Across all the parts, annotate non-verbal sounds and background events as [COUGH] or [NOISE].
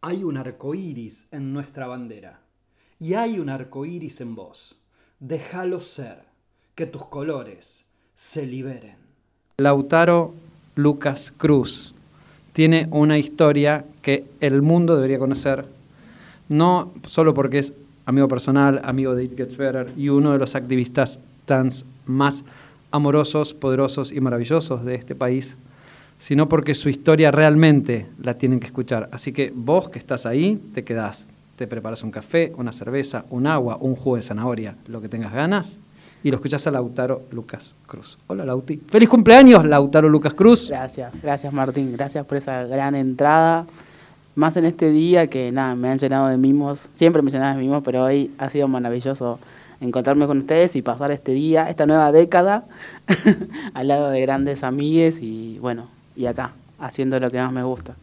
Hay un arco iris en nuestra bandera. Y hay un arco iris en vos. Déjalo ser. Que tus colores se liberen. Lautaro Lucas Cruz tiene una historia que el mundo debería conocer, no solo porque es amigo personal, amigo de It Gets Better y uno de los activistas trans más amorosos, poderosos y maravillosos de este país, sino porque su historia realmente la tienen que escuchar. Así que vos que estás ahí, te quedás, te preparas un café, una cerveza, un agua, un jugo de zanahoria, lo que tengas ganas, y lo escuchas a Lautaro Lucas Cruz. Hola Lauti. ¡Feliz cumpleaños, Lautaro Lucas Cruz! Gracias, gracias Martín, gracias por esa gran entrada. Más en este día que nada, me han llenado de mimos, siempre me llenan de mimos, pero hoy ha sido maravilloso encontrarme con ustedes y pasar este día, esta nueva década, [LAUGHS] al lado de grandes amigues y bueno, y acá, haciendo lo que más me gusta.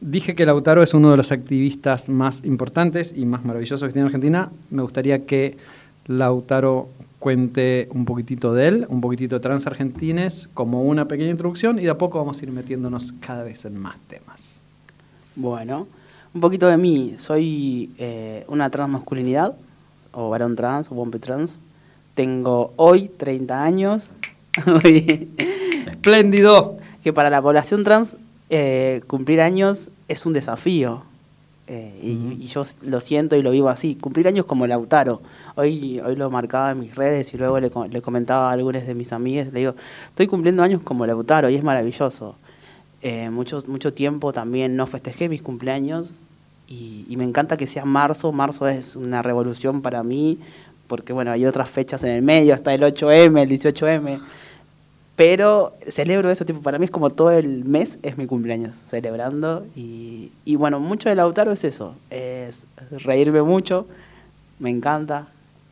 Dije que Lautaro es uno de los activistas más importantes y más maravillosos que tiene Argentina. Me gustaría que Lautaro cuente un poquitito de él, un poquitito de Trans Argentines, como una pequeña introducción y de a poco vamos a ir metiéndonos cada vez en más temas. Bueno, un poquito de mí. Soy eh, una transmasculinidad, o varón trans, o bombe trans. Tengo hoy 30 años. [LAUGHS] ¡Espléndido! Que para la población trans eh, cumplir años es un desafío. Eh, y, yo lo siento y lo vivo así. Cumplir años como Lautaro. Hoy, hoy lo marcaba en mis redes y luego le, le comentaba a algunos de mis amigas. Le digo, estoy cumpliendo años como Lautaro y es maravilloso. Eh, mucho, mucho tiempo también no festejé mis cumpleaños y, y, me encanta que sea marzo. Marzo es una revolución para mí porque, bueno, hay otras fechas en el medio, está el 8M, el 18M. Pero celebro eso, tipo, para mí es como todo el mes es mi cumpleaños, celebrando. Y, y bueno, mucho de Lautaro es eso, es reírme mucho, me encanta.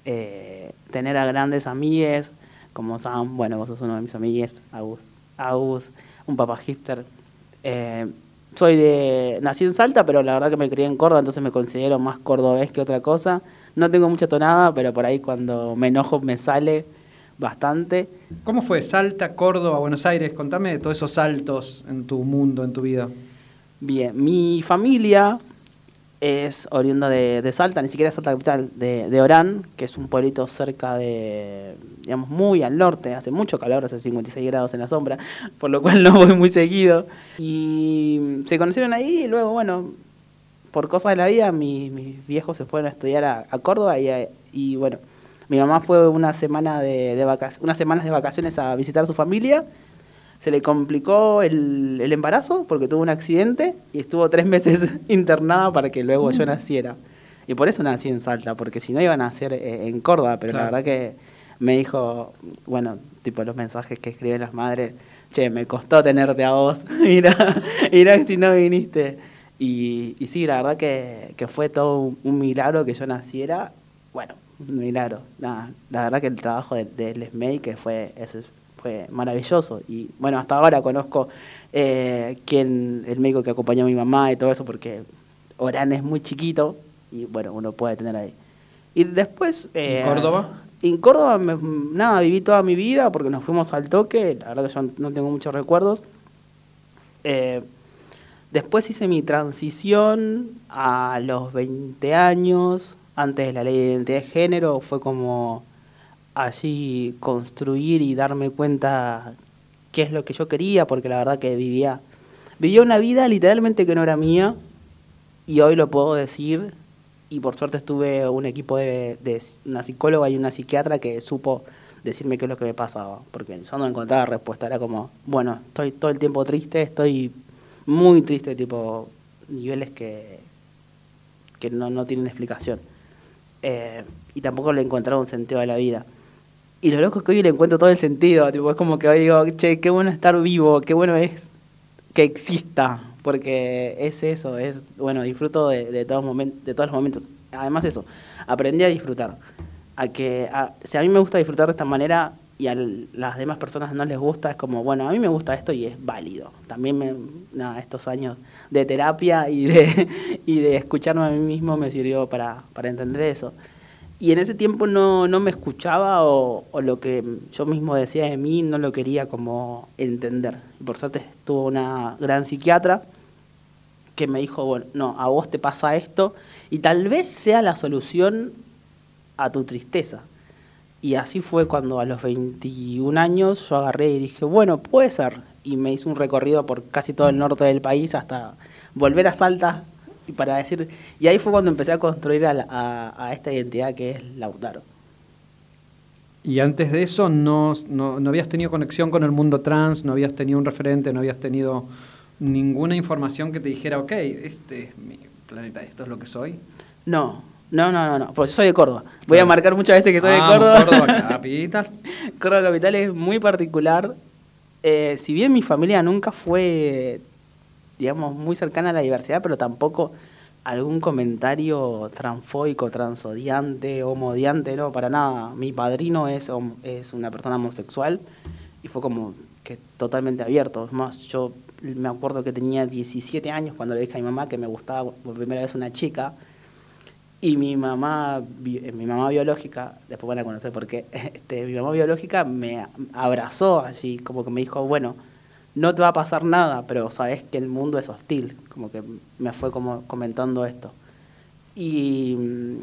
Eh, tener a grandes amigues, como Sam, bueno, vos sos uno de mis amigues, Agus, Agus un papá hipster. Eh, soy de. Nací en Salta, pero la verdad que me crié en Córdoba, entonces me considero más cordobés que otra cosa. No tengo mucha tonada, pero por ahí cuando me enojo me sale bastante. ¿Cómo fue Salta, Córdoba, Buenos Aires? Contame de todos esos saltos en tu mundo, en tu vida. Bien, mi familia es oriunda de, de Salta, ni siquiera es Salta capital, de, de, Orán, que es un pueblito cerca de, digamos, muy al norte, hace mucho calor, hace 56 grados en la sombra, por lo cual no voy muy seguido. Y se conocieron ahí y luego, bueno, por cosas de la vida, mis, mis viejos se fueron a estudiar a, a Córdoba y, y bueno, mi mamá fue una semana de, de vacaciones, unas semanas de vacaciones a visitar a su familia. Se le complicó el, el, embarazo porque tuvo un accidente y estuvo tres [LAUGHS] meses internada para que luego yo naciera. Y por eso nací en Salta, porque si no iba a nacer eh, en Córdoba, pero claro. la verdad que me dijo, bueno, tipo los mensajes que escriben las madres, che, me costó tenerte a vos, [LAUGHS] mira, mira si no viniste. Y, y sí, la verdad que, que fue todo un, un milagro que yo naciera. Bueno, milagro. Nada, la verdad que el trabajo de, de SMEI que fue, ese fue maravilloso. Y bueno, hasta ahora conozco eh, quién, el médico que acompañó a mi mamá y todo eso, porque Orán es muy chiquito y bueno, uno puede tener ahí. Y después... Eh, ¿En Córdoba? En Córdoba, me, nada, viví toda mi vida porque nos fuimos al toque, la verdad que yo no tengo muchos recuerdos. Eh, después hice mi transición a los 20 años, antes de la ley de identidad de género, fue como allí construir y darme cuenta qué es lo que yo quería, porque la verdad que vivía, vivía una vida literalmente que no era mía, y hoy lo puedo decir, y por suerte estuve un equipo de, una psicóloga y una psiquiatra que supo decirme qué es lo que me pasaba, porque yo no encontraba respuesta, era como, bueno, estoy todo el tiempo triste, estoy muy triste, tipo niveles que, que no, no tienen explicación. Eh, y tampoco le encontraba un sentido a la vida. Y lo loco es que hoy le encuentro todo el sentido, tipo, es como que hoy digo, che, qué bueno estar vivo, qué bueno es que exista, porque es eso, es, bueno, disfruto de, de todos, moment de todos los momentos. Además eso, aprendí a disfrutar. A que, a, si a mí me gusta disfrutar de esta manera y a las demás personas no les gusta, es como, bueno, a mí me gusta esto y es válido. También me, nada, estos años de terapia y de, [LAUGHS] y de escucharme a mí mismo me sirvió para, para entender eso. Y en ese tiempo no, no me escuchaba o, o, lo que yo mismo decía de mí no lo quería como entender. Por suerte estuvo una gran psiquiatra que me dijo, bueno, no, a vos te pasa esto y tal vez sea la solución a tu tristeza. Y así fue cuando a los 21 años yo agarré y dije, bueno, puede ser. Y me hice un recorrido por casi todo el norte del país hasta volver a Salta y para decir, y ahí fue cuando empecé a construir a, la- a- a esta identidad que es Lautaro. Y antes de eso no, no, no habías tenido conexión con el mundo trans, no habías tenido un referente, no habías tenido ninguna información que te dijera, ok, este es mi planeta, esto es lo que soy. No, no, no, no, no, porque yo soy de Córdoba. Voy a marcar muchas veces que soy de Córdoba. Córdoba [LAUGHS] capital. Córdoba Capital es muy particular. Eh, si bien mi familia nunca fue, digamos, muy cercana a la diversidad, pero tampoco algún comentario transfóbico, transodiante, homodiante, no, para nada. Mi padrino es, es una persona homosexual y fue como que totalmente abierto. Es más, yo me acuerdo que tenía 17 años cuando le dije a mi mamá que me gustaba por primera vez una chica. Y mi mamá, eh, mi mamá biológica, después van a conocer por qué, [LAUGHS] este, mi mamá biológica me abrazó allí, como que me dijo, bueno, no te va a pasar nada, pero sabes que el mundo es hostil, como que me fue como comentando esto. Y, mm,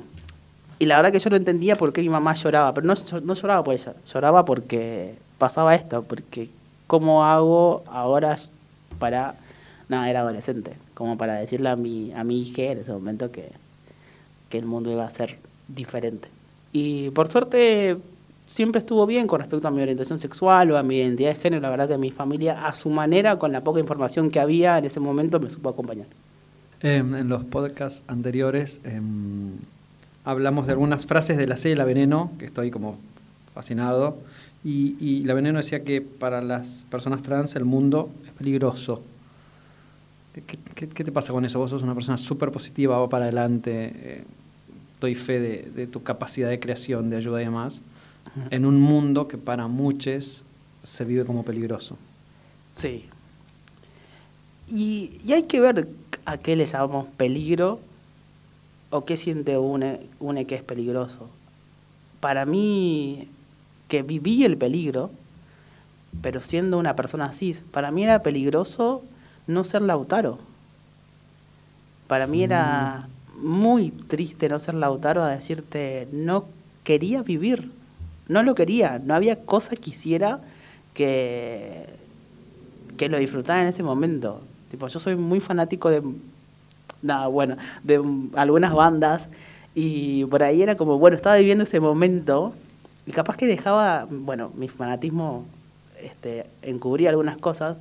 y la verdad que yo no entendía por qué mi mamá lloraba, pero no, no lloraba por ella, lloraba porque pasaba esto, porque ¿cómo hago ahora para, nada, era adolescente, como para decirle a mi, a mi hija en ese momento que, que el mundo iba a ser diferente. Y por suerte siempre estuvo bien con respecto a mi orientación sexual o a mi identidad de género. La verdad que mi familia, a su manera, con la poca información que había en ese momento, me supo acompañar. Em, en los podcasts anteriores em, hablamos de algunas frases de la serie La Veneno, que estoy como fascinado, y, La Veneno decía que para las personas trans el mundo es peligroso. ¿Qué, qué- qué te pasa con eso? Vos sos una persona súper positiva, va para adelante, eh, doy fe de, de tu capacidad de creación, de ayuda y demás, en un mundo que para muchos se vive como peligroso. Sí. Y, y hay que ver a qué le llamamos peligro o qué siente une, une que es peligroso. Para mí, que viví el peligro, pero siendo una persona cis, para mí era peligroso no ser Lautaro. Para mí era muy triste no ser Lautaro a decirte, no quería vivir, no lo quería, no había cosa que hiciera que, que lo disfrutara en ese momento. Tipo, yo soy muy fanático de, nada, bueno, de algunas bandas y por ahí era como, bueno, estaba viviendo ese momento y capaz que dejaba, bueno, mi fanatismo este, encubría algunas cosas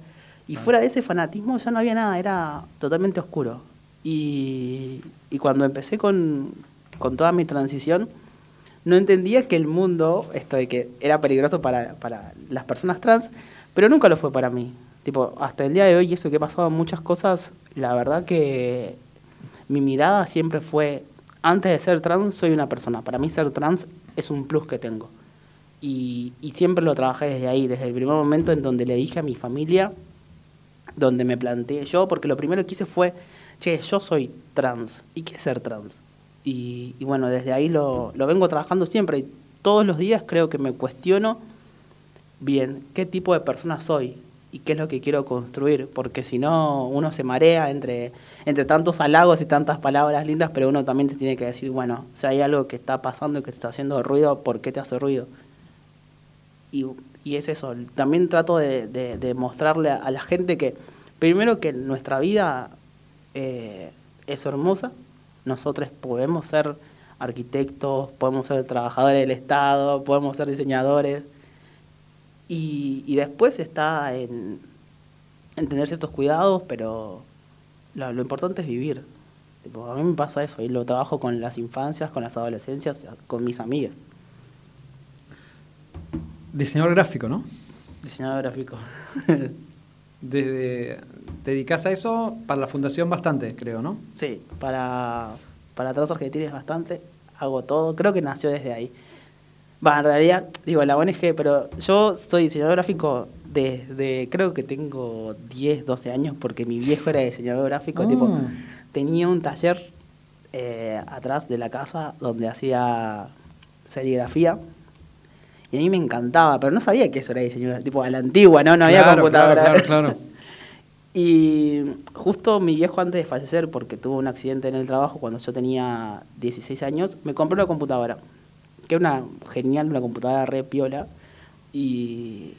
y fuera de ese fanatismo ya no había nada, era totalmente oscuro. Y, y cuando empecé con, con toda mi transición, no entendía que el mundo, esto de que era peligroso para, para las personas trans, pero nunca lo fue para mí. Tipo, hasta el día de hoy, y eso que he pasado muchas cosas, la verdad que mi mirada siempre fue, antes de ser trans, soy una persona. Para mí ser trans es un plus que tengo. Y, y siempre lo trabajé desde ahí, desde el primer momento en donde le dije a mi familia, donde me planteé yo, porque lo primero que hice fue, che, yo soy trans, ¿y qué es ser trans? Y, y bueno, desde ahí lo, lo vengo trabajando siempre y todos los días creo que me cuestiono bien qué tipo de persona soy y qué es lo que quiero construir, porque si no uno se marea entre, entre tantos halagos y tantas palabras lindas, pero uno también te tiene que decir, bueno, si hay algo que está pasando y que te está haciendo ruido, ¿por qué te hace ruido? Y, y es eso, también trato de, de- de mostrarle a, la gente que, primero que nuestra vida eh, es hermosa, nosotros podemos ser arquitectos, podemos ser trabajadores del Estado, podemos ser diseñadores, y, y después está en, en tener ciertos cuidados, pero lo, lo importante es vivir. Tipo, a mí me pasa eso, y lo trabajo con las infancias, con las adolescencias, con mis amigas. Diseñador gráfico, ¿no? Diseñador gráfico. [LAUGHS] Desde, te dedicas a eso para la fundación bastante, creo, ¿no? Sí, para, para Argentina es bastante, hago todo, creo que nació desde ahí. Va, en realidad, digo, la ONG, pero yo soy diseñador gráfico desde, creo que tengo 10, 12 años, porque mi viejo era diseñador gráfico, Ah. tipo, tenía un taller eh, atrás de la casa donde hacía serigrafía. Y a mí me encantaba, pero no sabía que eso era diseño, tipo a la antigua, ¿no? No había Claro, computadora. Claro, claro, claro. [LAUGHS] Y justo mi viejo antes de fallecer, porque tuvo un accidente en el trabajo cuando yo tenía 16 años, me compró una computadora. Que era una genial, una computadora re piola. Y,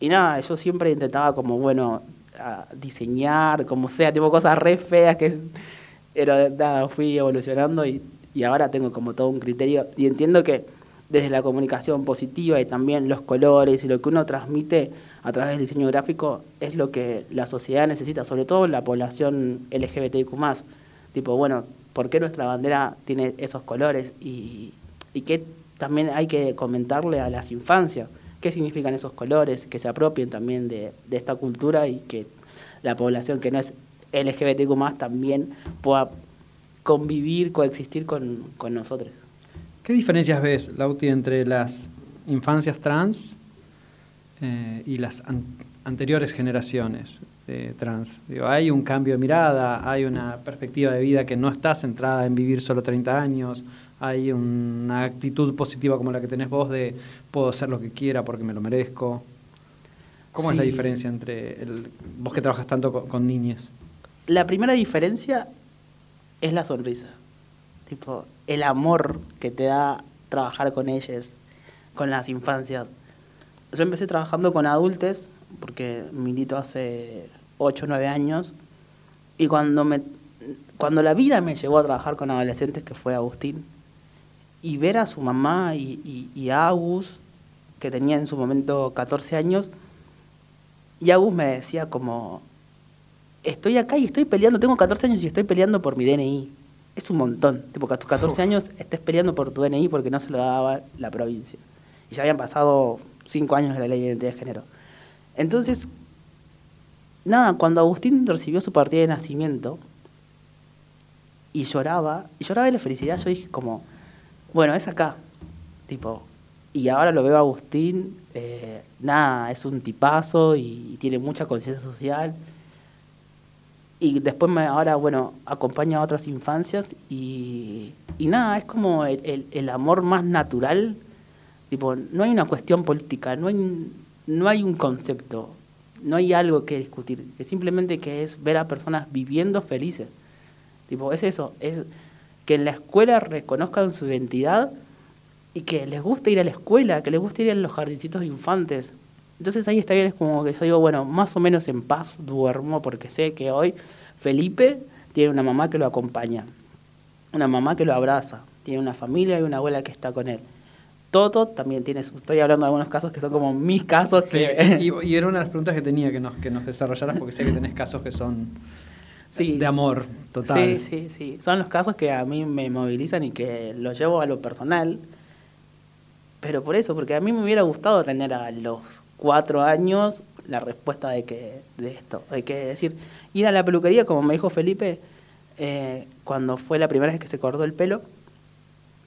y nada, yo siempre intentaba como, bueno, a diseñar, como sea, tipo cosas re feas que... Pero nada, fui evolucionando y, y ahora tengo como todo un criterio. Y entiendo que desde la comunicación positiva y también los colores y lo que uno transmite a través del diseño gráfico es lo que la sociedad necesita, sobre todo la población LGBTIQ+. Tipo, bueno, ¿por qué nuestra bandera tiene esos colores? Y, y qué también hay que comentarle a las infancias qué significan esos colores, que se apropien también de, de esta cultura y que la población que no es LGBTQ+, también pueda convivir, coexistir con, con nosotros. ¿Qué diferencias ves, Lauti, entre las infancias trans eh, y las an anteriores generaciones eh, trans? Digo, hay un cambio de mirada, hay una perspectiva de vida que no está centrada en vivir solo 30 años, hay una actitud positiva como la que tenés vos de puedo hacer lo que quiera porque me lo merezco. ¿Cómo sí. es la diferencia entre el, vos que trabajas tanto con, con niñas? La primera diferencia es la sonrisa. Tipo, el amor que te da trabajar con ellas, con las infancias. Yo empecé trabajando con adultos, porque milito hace 8 o 9 años, y cuando, me, cuando la vida me llevó a trabajar con adolescentes, que fue Agustín, y ver a su mamá y, y, y a Agus, que tenía en su momento 14 años, y Agus me decía como, estoy acá y estoy peleando, tengo 14 años y estoy peleando por mi DNI es un montón. Tipo, que a tus 14 Uf. años estés peleando por tu DNI porque no se lo daba la provincia. Y ya habían pasado 5 años de la ley de identidad de género. Entonces, nada, cuando Agustín recibió su partida de nacimiento y lloraba, y lloraba de la felicidad, yo dije como, bueno, es acá. Tipo, y ahora lo veo a Agustín, eh, nada, es un tipazo y, y tiene mucha conciencia social y después me, ahora, bueno, acompaña a otras infancias y, y nada, es como el, el, amor más natural. Tipo, no hay una cuestión política, no hay, no hay un concepto, no hay algo que discutir, es simplemente que es ver a personas viviendo felices. Tipo, es eso, es que en la escuela reconozcan su identidad y que les guste ir a la escuela, que les guste ir a los jardincitos de infantes, entonces ahí está bien, es como que yo digo, bueno, más o menos en paz duermo porque sé que hoy Felipe tiene una mamá que lo acompaña, una mamá que lo abraza, tiene una familia y una abuela que está con él. Toto también tiene, estoy hablando de algunos casos que son como mis casos. Sí, que... y, y, era una de las preguntas que tenía que nos, que nos desarrollaras porque sé que tenés casos que son sí. de amor total. Sí, sí, sí. Son los casos que a mí me movilizan y que los llevo a lo personal. Pero por eso, porque a mí me hubiera gustado tener a los cuatro años la respuesta de que de esto. Hay que decir, ir a la peluquería, como me dijo Felipe, eh, cuando fue la primera vez que se cortó el pelo,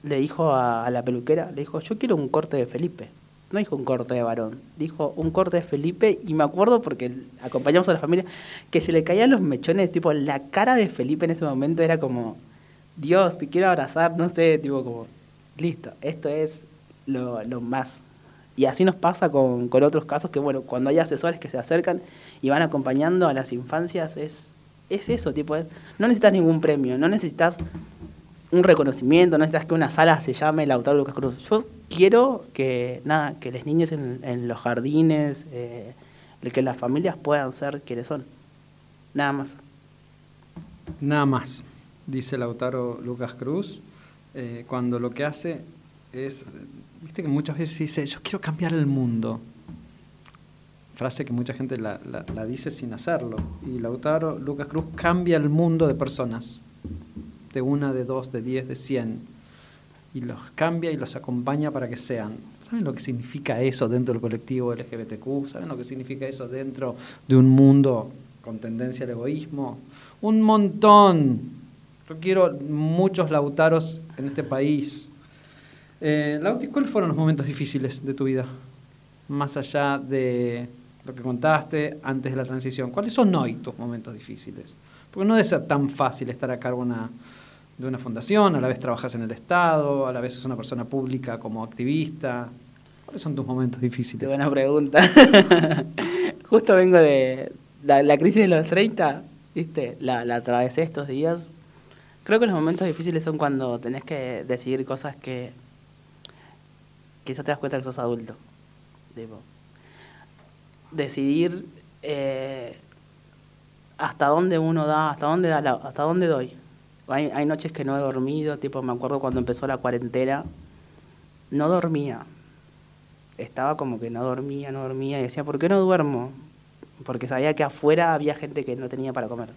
le dijo a, la peluquera, le dijo, yo quiero un corte de Felipe. No dijo un corte de varón, dijo un corte de Felipe y me acuerdo porque acompañamos a la familia que se le caían los mechones, tipo la cara de Felipe en ese momento era como, Dios, te quiero abrazar, no sé, tipo como, listo, esto es lo, lo más y así nos pasa con, con, otros casos que, bueno, cuando hay asesores que se acercan y van acompañando a las infancias, es, es eso, tipo, no necesitas ningún premio, no necesitas un reconocimiento, no necesitas que una sala se llame Lautaro Lucas Cruz. Yo quiero que, nada, que los niños en, en los jardines, eh, que las familias puedan ser quienes son. Nada más. Nada más, dice Lautaro Lucas Cruz, eh, cuando lo que hace es Viste que muchas veces dice, yo quiero cambiar el mundo. Frase que mucha gente la, la, la dice sin hacerlo. Y Lautaro Lucas Cruz cambia el mundo de personas. De una, de dos, de diez, de cien. Y los cambia y los acompaña para que sean. ¿Saben lo que significa eso dentro del colectivo LGBTQ? ¿Saben lo que significa eso dentro de un mundo con tendencia al egoísmo? Un montón. Yo quiero muchos Lautaros en este país eh, Lauti, ¿cuáles fueron los momentos difíciles de tu vida? Más allá de lo que contaste antes de la transición. ¿Cuáles son hoy tus momentos difíciles? Porque no debe ser tan fácil estar a cargo de una fundación, a la vez trabajas en el Estado, a la vez es una persona pública como activista. ¿Cuáles son tus momentos difíciles? Qué buena pregunta. [LAUGHS] Justo vengo de, la, la crisis de los 30, ¿viste? La, la atravesé estos días. Creo que los momentos difíciles son cuando tenés que decidir cosas que quizás te das cuenta que sos adulto. Tipo, decidir eh, hasta dónde uno da, hasta dónde da la- hasta dónde doy. Hay, hay noches que no he dormido, tipo, me acuerdo cuando empezó la cuarentena, no dormía. Estaba como que no dormía, no dormía, y decía, ¿por qué no duermo? Porque sabía que afuera había gente que no tenía para comer.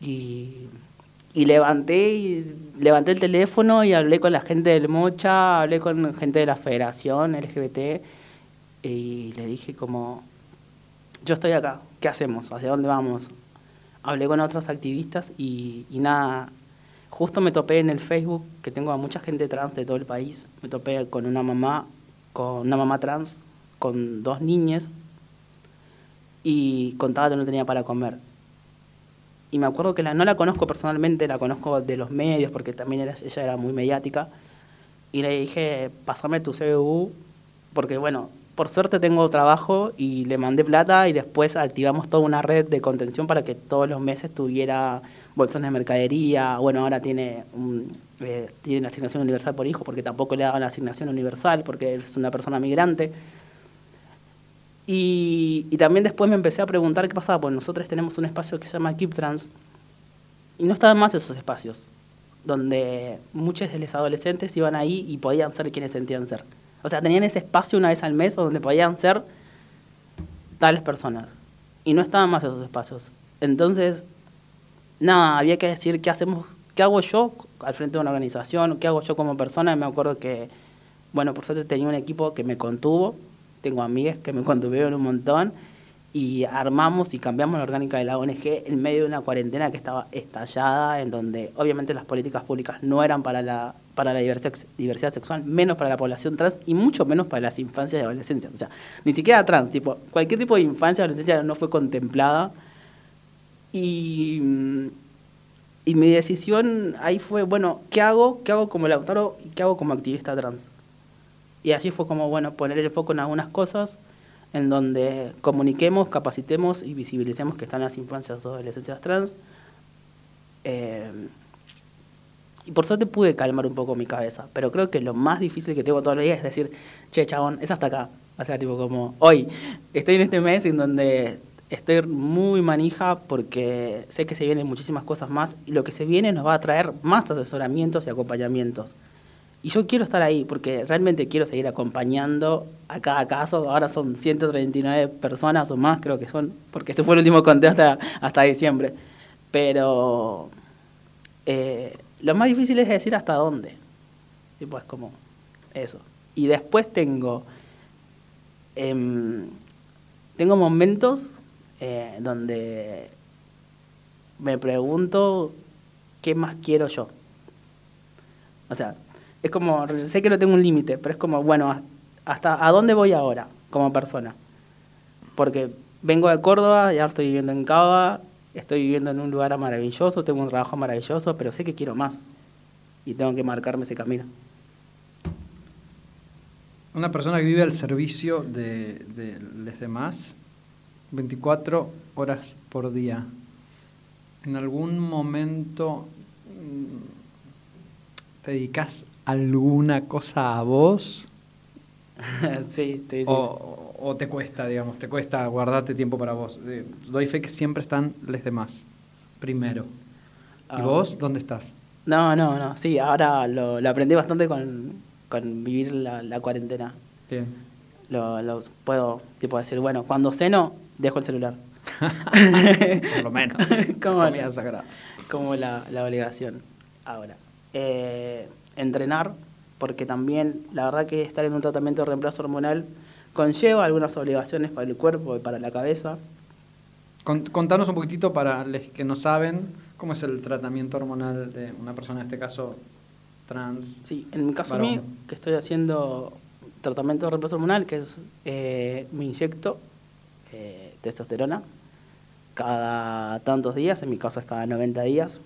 Y, y levanté y levanté el teléfono y hablé con la gente del Mocha, hablé con gente de la Federación LGBT y le dije como, yo estoy acá, ¿qué hacemos? ¿Hacia dónde vamos? Hablé con otros activistas y, nada, justo me topé en el Facebook, que tengo a mucha gente trans de todo el país, me topé con una mamá, con una mamá trans, con dos niñas, y contaba que no tenía para comer. Y me acuerdo que la, no la conozco personalmente, la conozco de los medios, porque también era- ella era muy mediática, y le dije, pásame tu CBU, porque bueno, por suerte tengo trabajo y le mandé plata y después activamos toda una red de contención para que todos los meses tuviera bolsones de mercadería, bueno, ahora tiene, un, eh, tiene asignación universal por hijo porque tampoco le daban la asignación universal porque es una persona migrante. Y, y también después me empecé a preguntar qué pasaba, pues nosotros tenemos un espacio que se llama Keep Trans y no estaban más esos espacios, donde muchos de los adolescentes iban ahí y podían ser quienes sentían ser. O sea, tenían ese espacio una vez al mes donde podían ser tales personas. Y no estaban más esos espacios. Entonces, nada, había que decir qué hacemos, qué hago yo al frente de una organización, qué hago yo como persona. Y me acuerdo que, bueno, por suerte tenía un equipo que me contuvo, tengo amigas que me contuvieron un montón y armamos y cambiamos la orgánica de la ONG en medio de una cuarentena que estaba estallada, en donde obviamente las políticas públicas no eran para la, para la diversidad, sexual, menos para la población trans y mucho menos para las infancias y adolescencias. O sea, ni siquiera trans, tipo, cualquier tipo de infancia o adolescencia no fue contemplada. Y, y mi decisión ahí fue, bueno, ¿qué hago? ¿Qué hago como Lautaro y qué hago como activista trans? Y allí fue como, bueno, poner el foco en algunas cosas en donde comuniquemos, capacitemos y visibilicemos que están las infancias o adolescencias trans. Eh, y por suerte pude calmar un poco mi cabeza, pero creo que lo más difícil que tengo todos los días es decir, che, chabón, es hasta acá. O sea, tipo como, hoy, estoy en este mes en donde estoy muy manija porque sé que se vienen muchísimas cosas más y lo que se viene nos va a traer más asesoramientos y acompañamientos. Y yo quiero estar ahí porque realmente quiero seguir acompañando a cada caso. Ahora son 139 personas o más, creo que son, porque este fue el último conteo hasta, diciembre. Pero eh, lo más difícil es decir hasta dónde. Y pues como eso. Y después tengo, em, tengo momentos eh, donde me pregunto qué más quiero yo. O sea, es como, sé que no tengo un límite, pero es como, bueno, hasta a dónde voy ahora como persona. Porque vengo de Córdoba, ya estoy viviendo en Cava, estoy viviendo en un lugar maravilloso, tengo un trabajo maravilloso, pero sé que quiero más. Y tengo que marcarme ese camino. Una persona que vive al servicio de, de los demás 24 horas por día. ¿En algún momento te dedicas alguna cosa a vos? [LAUGHS] sí, sí, sí. O, o te cuesta, digamos, te cuesta guardarte tiempo para vos. Doy fe que siempre están los demás, primero. ¿Y Ah. vos dónde estás? No, no, no. Sí, ahora lo, lo aprendí bastante con, con vivir la, la cuarentena. Bien. Lo, lo puedo tipo decir, bueno, cuando ceno, dejo el celular. [LAUGHS] Por lo menos. [LAUGHS] Como la, la obligación. Ahora, eh, entrenar, porque también la verdad que estar en un tratamiento de reemplazo hormonal conlleva algunas obligaciones para el cuerpo y para la cabeza. Con- Contanos un poquitito para los que no saben cómo es el tratamiento hormonal de una persona, en este caso trans. Sí, en mi caso a Varón. mí, que estoy haciendo tratamiento de reemplazo hormonal, que es, eh, me inyecto eh, testosterona cada tantos días, en mi caso es cada 90 días,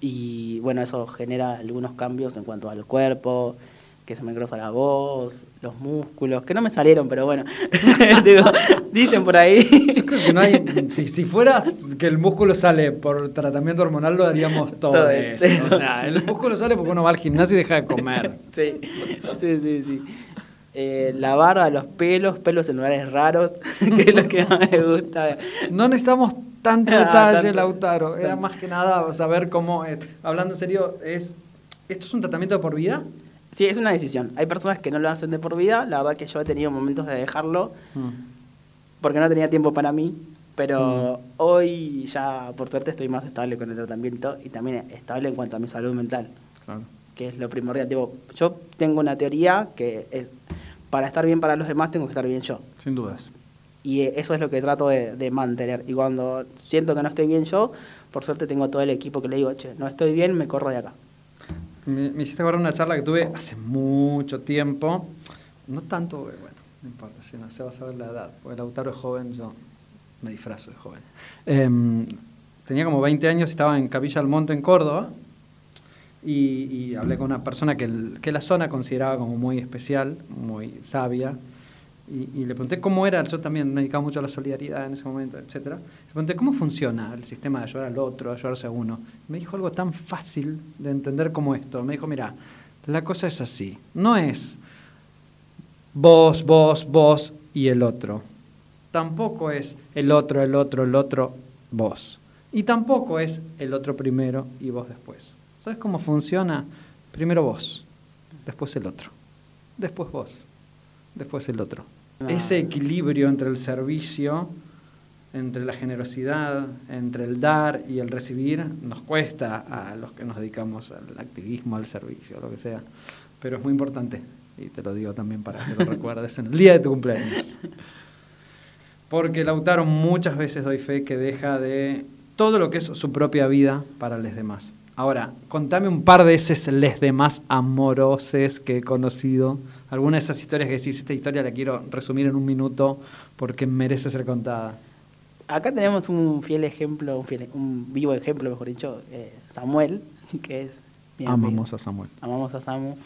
y bueno, eso genera algunos cambios en cuanto al cuerpo, que se me engrosa la voz, los músculos, que no me salieron, pero bueno, [LAUGHS] Digo, dicen por ahí. Yo creo que no hay. Si, si fuera que el músculo sale por tratamiento hormonal, lo haríamos todo, Todo eso. eso. O sea, el músculo sale porque uno va al gimnasio y deja de comer. Sí, sí, sí, sí. Eh, la barba, los pelos, pelos en lugares raros, [LAUGHS] que es lo que más me gusta. No necesitamos tanto [LAUGHS] Ah, detalle, tanto. Lautaro. Era Tanto. más que nada saber cómo es. Hablando en serio, es ¿esto es un tratamiento de por vida? Sí, es una decisión. Hay personas que no lo hacen de por vida. La verdad que yo he tenido momentos de dejarlo porque no tenía tiempo para mí. Pero hoy ya, por suerte, estoy más estable con el tratamiento y también estable en cuanto a mi salud mental, Claro. que es lo primordial. Tipo, yo tengo una teoría que es, para estar bien para los demás tengo que estar bien yo. Sin dudas. Y eh, eso es lo que trato de, de mantener. Y cuando siento que no estoy bien yo, por suerte tengo todo el equipo que le digo, che, no estoy bien, me corro de acá. Me, me hiciste acordar una charla que tuve hace mucho tiempo. No tanto, eh, bueno, no importa, si no se va a saber la edad. Porque Lautaro es joven, yo me disfrazo de joven. Em, tenía como 20 años y estaba en Capilla del Monte, en Córdoba. Y, hablé con una persona que, que la zona consideraba como muy especial, muy sabia. Y, le pregunté cómo era, yo también me dedicaba mucho a la solidaridad en ese momento, etcétera. Le pregunté cómo funciona el sistema de ayudar al otro, ayudarse a uno. Me dijo algo tan fácil de entender como esto. Me dijo, mira, la cosa es así. No es vos, vos, vos y el otro. Tampoco es el otro, el otro, el otro, vos. Y tampoco es el otro primero y vos después. ¿Sabes cómo funciona? Primero vos, después el otro, después vos, después el otro. Ah. Ese equilibrio entre el servicio, entre la generosidad, entre el dar y el recibir, nos cuesta a los que nos dedicamos al activismo, al servicio, lo que sea. Pero es muy importante. Y te lo digo también para que lo [LAUGHS] recuerdes en el día de tu cumpleaños. Porque Lautaro muchas veces doy fe que deja de todo lo que es su propia vida para los demás. Ahora, contame un par de esos les demás amoroses que he conocido. Alguna de esas historias que decís, esta historia la quiero resumir en un minuto porque merece ser contada. Acá tenemos un fiel ejemplo, un, fiel- un vivo ejemplo, mejor dicho, eh, Samuel, [LAUGHS] que es mi amigo. Amamos a Samuel. Amamos a Samu.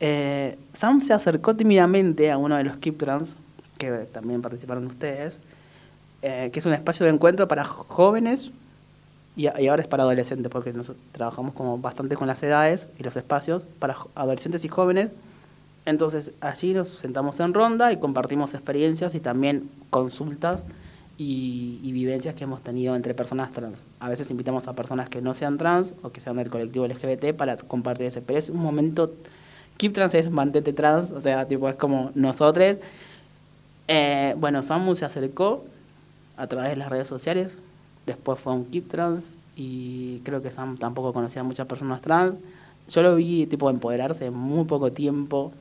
Eh, Sam se acercó tímidamente a uno de los Keep Trans, que también participaron ustedes, eh, que es un espacio de encuentro para jóvenes y, y ahora es para adolescentes, porque nosotros trabajamos como bastante con las edades y los espacios para adolescentes y jóvenes. Entonces allí nos sentamos en ronda y compartimos experiencias y también consultas y, y vivencias que hemos tenido entre personas trans. A veces invitamos a personas que no sean trans o que sean del colectivo LGBT para compartir ese. Pero es un momento. Keep Trans es mantente trans, o sea, tipo, es como nosotros. Eh, bueno, Samu se acercó a través de las redes sociales. Después fue un Keep Trans y creo que Sam tampoco conocía a muchas personas trans. Yo lo vi tipo empoderarse en muy poco tiempo.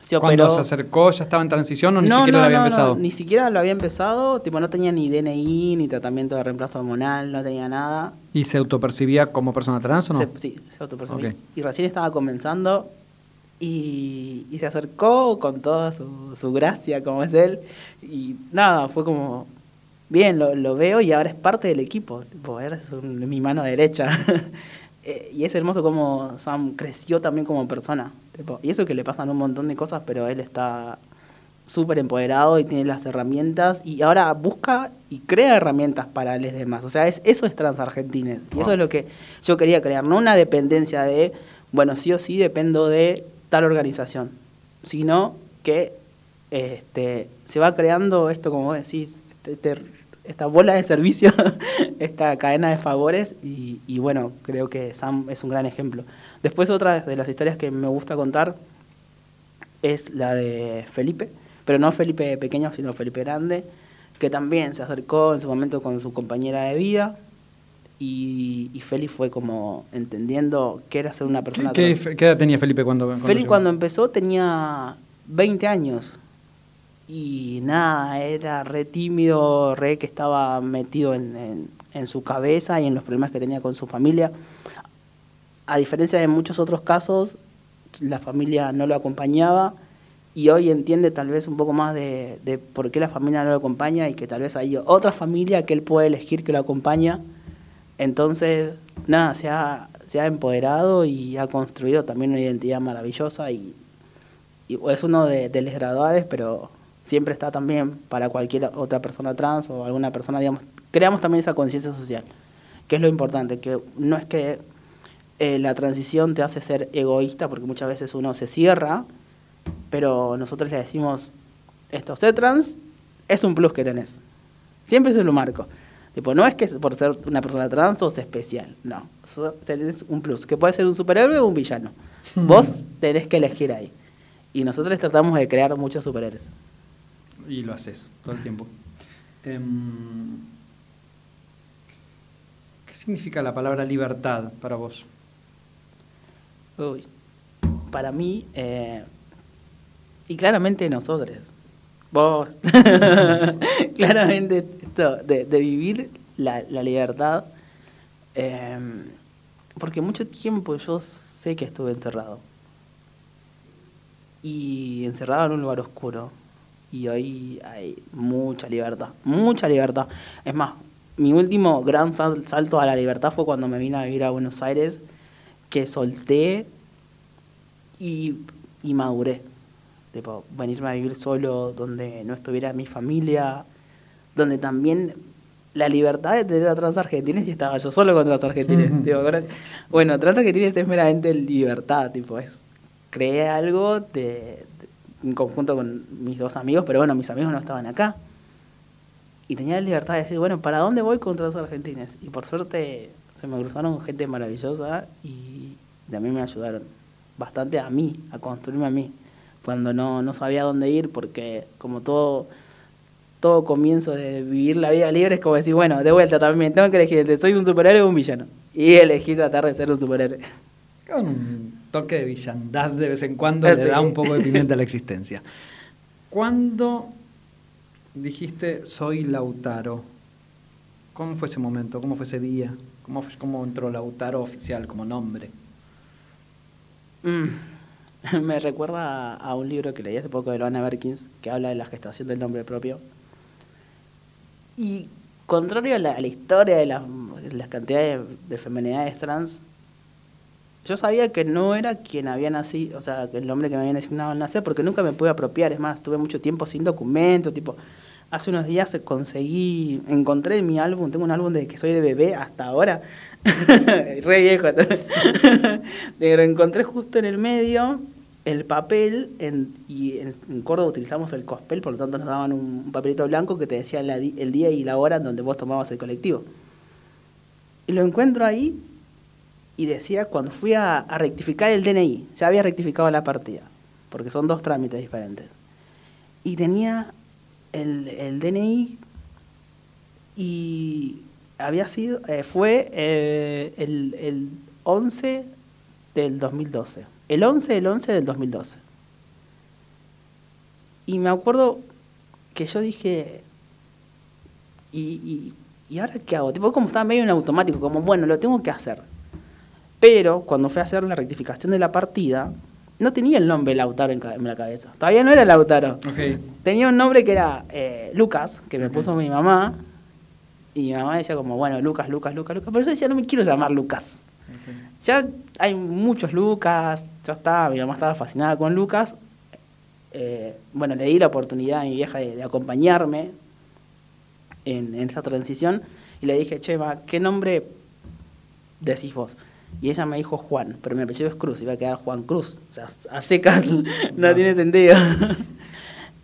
Se Cuando operó. se acercó, ¿ya estaba en transición o ni No, siquiera no, la había no, empezado? ni siquiera lo había empezado, tipo no tenía ni DNI, ni tratamiento de reemplazo hormonal, no tenía nada. ¿Y se autopercibía como persona trans o no? Se- sí, se autopercibía. Ok. Y recién estaba comenzando y, y se acercó con toda su, su gracia, como es él. Y nada, fue como, bien, lo, lo veo y ahora es parte del equipo. Tipo, eres un- mi mano derecha. [LAUGHS] Eh, y es hermoso como Sam creció también como persona. tipo, y eso que le pasan un montón de cosas, pero él está súper empoderado y tiene las herramientas y ahora busca y crea herramientas para los demás. O sea, es, eso es Transargentines. Y eso Wow. es lo que yo quería crear. No una dependencia de, bueno, sí o sí dependo de tal organización, sino que este, se va creando esto, como vos decís, este- este- esta bola de servicio, [LAUGHS] esta cadena de favores y, y bueno, creo que Sam es un gran ejemplo. Después otra de las historias que me gusta contar es la de Felipe, pero no Felipe pequeño, sino Felipe grande, que también se acercó en su momento con su compañera de vida y, y Feli fue como entendiendo qué era ser una ¿Qué, persona qué, trans. qué edad tenía Felipe cuando, cuando Feli llegó? cuando empezó tenía 20 años y nada, era re tímido, re que estaba metido en, en- en su cabeza y en los problemas que tenía con su familia. A diferencia de muchos otros casos, la familia no lo acompañaba y hoy entiende tal vez un poco más de, de por qué la familia no lo acompaña y que tal vez hay otra familia que él puede elegir que lo acompaña. Entonces, nada, se ha, se ha empoderado y ha construido también una identidad maravillosa y, y es uno de, de los graduados, pero siempre está también para cualquier otra persona trans o alguna persona, digamos, creamos también esa conciencia social, que es lo importante, que no es que eh, la transición te hace ser egoísta, porque muchas veces uno se cierra, pero nosotros le decimos, esto, ser trans es un plus que tenés. Siempre se lo marco. Tipo, no es que por ser una persona trans sos especial, no. Tenés un plus, que puede ser un superhéroe o un villano. Vos tenés que elegir ahí. Y nosotros tratamos de crear muchos superhéroes. Y lo haces todo el tiempo. Em, ¿Qué significa la palabra libertad para vos? Uy, para mí, eh, y claramente nosotros, vos, [LAUGHS] claramente esto de, vivir la, libertad, eh, porque mucho tiempo yo sé que estuve encerrado. Y encerrado en un lugar oscuro. Y hoy hay mucha libertad, mucha libertad. Es más, mi último gran sal- salto a la libertad fue cuando me vine a vivir a Buenos Aires, que solté y, y maduré. Tipo, venirme a vivir solo, donde no estuviera mi familia, donde también la libertad de tener a trans argentines y estaba yo solo con trans argentines. tipo, bueno, trans argentines es meramente libertad, tipo, es creé algo de- en conjunto con mis dos amigos, pero bueno, mis amigos no estaban acá. Y tenía la libertad de decir, bueno, ¿para dónde voy con trans argentines? Y por suerte se me cruzaron gente maravillosa y también me ayudaron bastante a mí, a construirme a mí, cuando no, no sabía dónde ir, porque como todo, todo comienzo de vivir la vida libre es como decir, bueno, de vuelta también, tengo que elegir entre soy un superhéroe o un villano. Y elegí tratar de ser un superhéroe. Toque de villandad de vez en cuando Ah, le sí. da un poco de pimienta a la existencia. [LAUGHS] ¿Cuándo dijiste soy Lautaro? ¿Cómo fue ese momento? ¿Cómo fue ese día? ¿Cómo, fue- cómo entró Lautaro oficial como nombre? Mm, [LAUGHS] Me recuerda a, a un libro que leí hace poco de Loana Berkins que habla de la gestación del nombre propio. Y contrario a la, a la historia de las, las cantidades de, de feminidades trans, yo sabía que no era quien había nacido, o sea, el nombre que me habían asignado al nacer, porque nunca me pude apropiar. Es más, estuve mucho tiempo sin documento, tipo, hace unos días conseguí, encontré mi álbum, tengo un álbum de que soy de bebé hasta ahora, [LAUGHS] re viejo, [LAUGHS] pero encontré justo en el medio el papel, y en, Córdoba utilizamos el cospel, por lo tanto nos daban un, papelito blanco que te decía el día y la hora donde vos tomabas el colectivo. Y lo encuentro ahí y decía cuando fui a, rectificar el DNI, ya había rectificado la partida, porque son dos trámites diferentes. Y tenía el, el DNI y había sido, eh, fue eh, el, el 11 del 2012. El 11 del 11 del 2012. Y me acuerdo que yo dije, ¿y, y, y ahora qué hago? Tipo, como estaba medio en automático, como, bueno, lo tengo que hacer. Pero cuando fui a hacer la rectificación de la partida, no tenía el nombre Lautaro en, la cabeza. Todavía no era Lautaro. Tenía un nombre que era eh, Lucas, que me puso mi mamá. Y mi mamá decía como, bueno, Lucas, Lucas, Lucas, Lucas. Pero yo decía, no me quiero llamar Lucas. Ya hay muchos Lucas, ya está, mi mamá estaba fascinada con Lucas. Eh, bueno, le di la oportunidad a mi vieja de, de acompañarme en, en esa transición y le dije, Chema, ¿qué nombre decís vos? Y ella me dijo Juan, pero mi apellido es Cruz, iba a quedar Juan Cruz. O sea, a secas [LAUGHS] no, No. tiene sentido. [LAUGHS]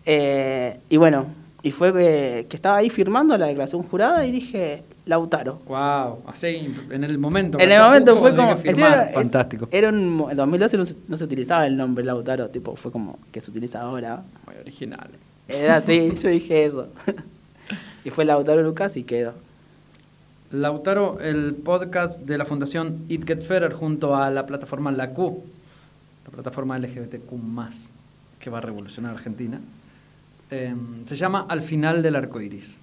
Eh, y bueno, y fue que, que estaba ahí firmando la declaración jurada y dije, Lautaro. Wow, así en el momento. En el momento fue como. era- Fantástico. Era un, en 2012 no se, no se utilizaba el nombre Lautaro, tipo, fue como que se utiliza ahora. Muy original. Era así, yo dije eso. [LAUGHS] y fue Lautaro Lucas y quedó. Lautaro, el podcast de la Fundación It Gets Better junto a la plataforma La Q, la plataforma LGBTQ, que va a revolucionar Argentina, eh, se llama Al final del arco iris.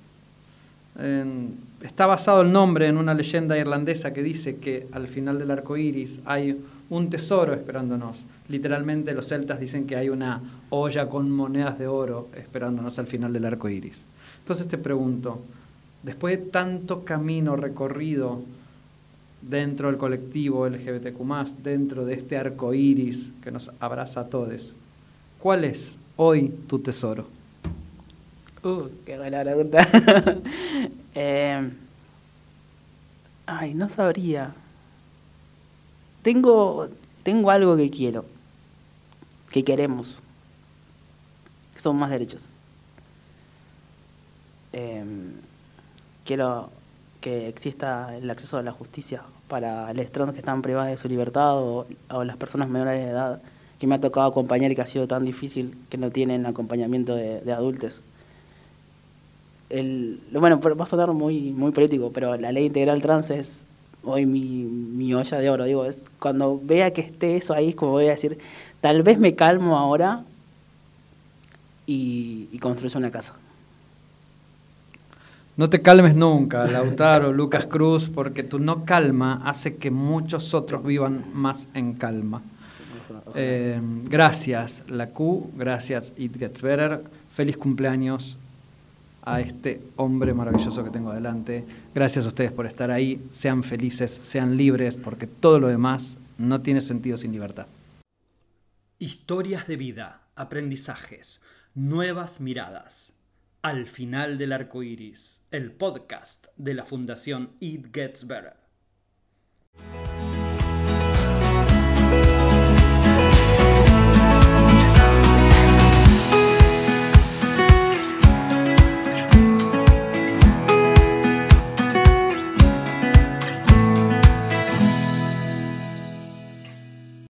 Eh, está basado el nombre en una leyenda irlandesa que dice que al final del arco iris hay un tesoro esperándonos. Literalmente, los celtas dicen que hay una olla con monedas de oro esperándonos al final del arco iris. Entonces te pregunto, después de tanto camino recorrido, dentro del colectivo LGBTQ, dentro de este arco iris que nos abraza a todos, ¿cuál es hoy tu tesoro? Uh, qué buena pregunta. [LAUGHS] Eh, ay, no sabría. Tengo, tengo algo que quiero, que queremos, que son más derechos. Em, quiero que exista el acceso a la justicia para los trans que están privadas de su libertad o, las personas menores de edad que me ha tocado acompañar y que ha sido tan difícil que no tienen acompañamiento de adultos el, bueno, va a sonar muy, muy político, pero la ley integral trans es hoy mi, mi olla de oro. Digo, es cuando vea que esté eso ahí, es como voy a decir, tal vez me calmo ahora y, y construyo una casa. No te calmes nunca, Lautaro, Lucas Cruz, porque tu no calma hace que muchos otros vivan más en calma. Eh, gracias, la Q, gracias, It Gets Better. Feliz cumpleaños a este hombre maravilloso que tengo adelante. Gracias a ustedes por estar ahí. Sean felices, sean libres, porque todo lo demás no tiene sentido sin libertad. Historias de vida, aprendizajes, nuevas miradas. Al final del arco iris, el podcast de la Fundación It Gets Better.